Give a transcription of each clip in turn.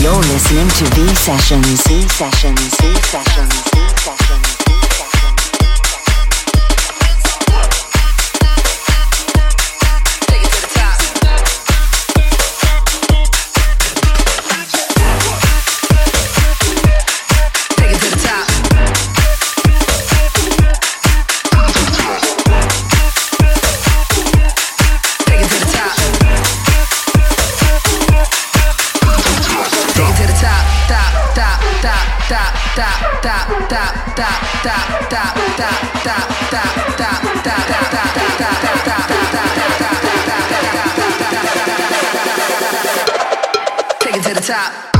You're listening to V Sessions, V Sessions, V Sessions, V Sessions. Take it to the top.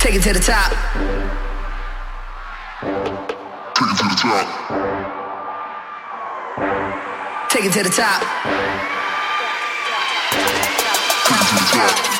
Take it to the top. Take it to the top. Take it to the top. Take it to the top.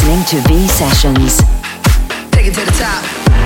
Listening to V Sessions. Take it to the top.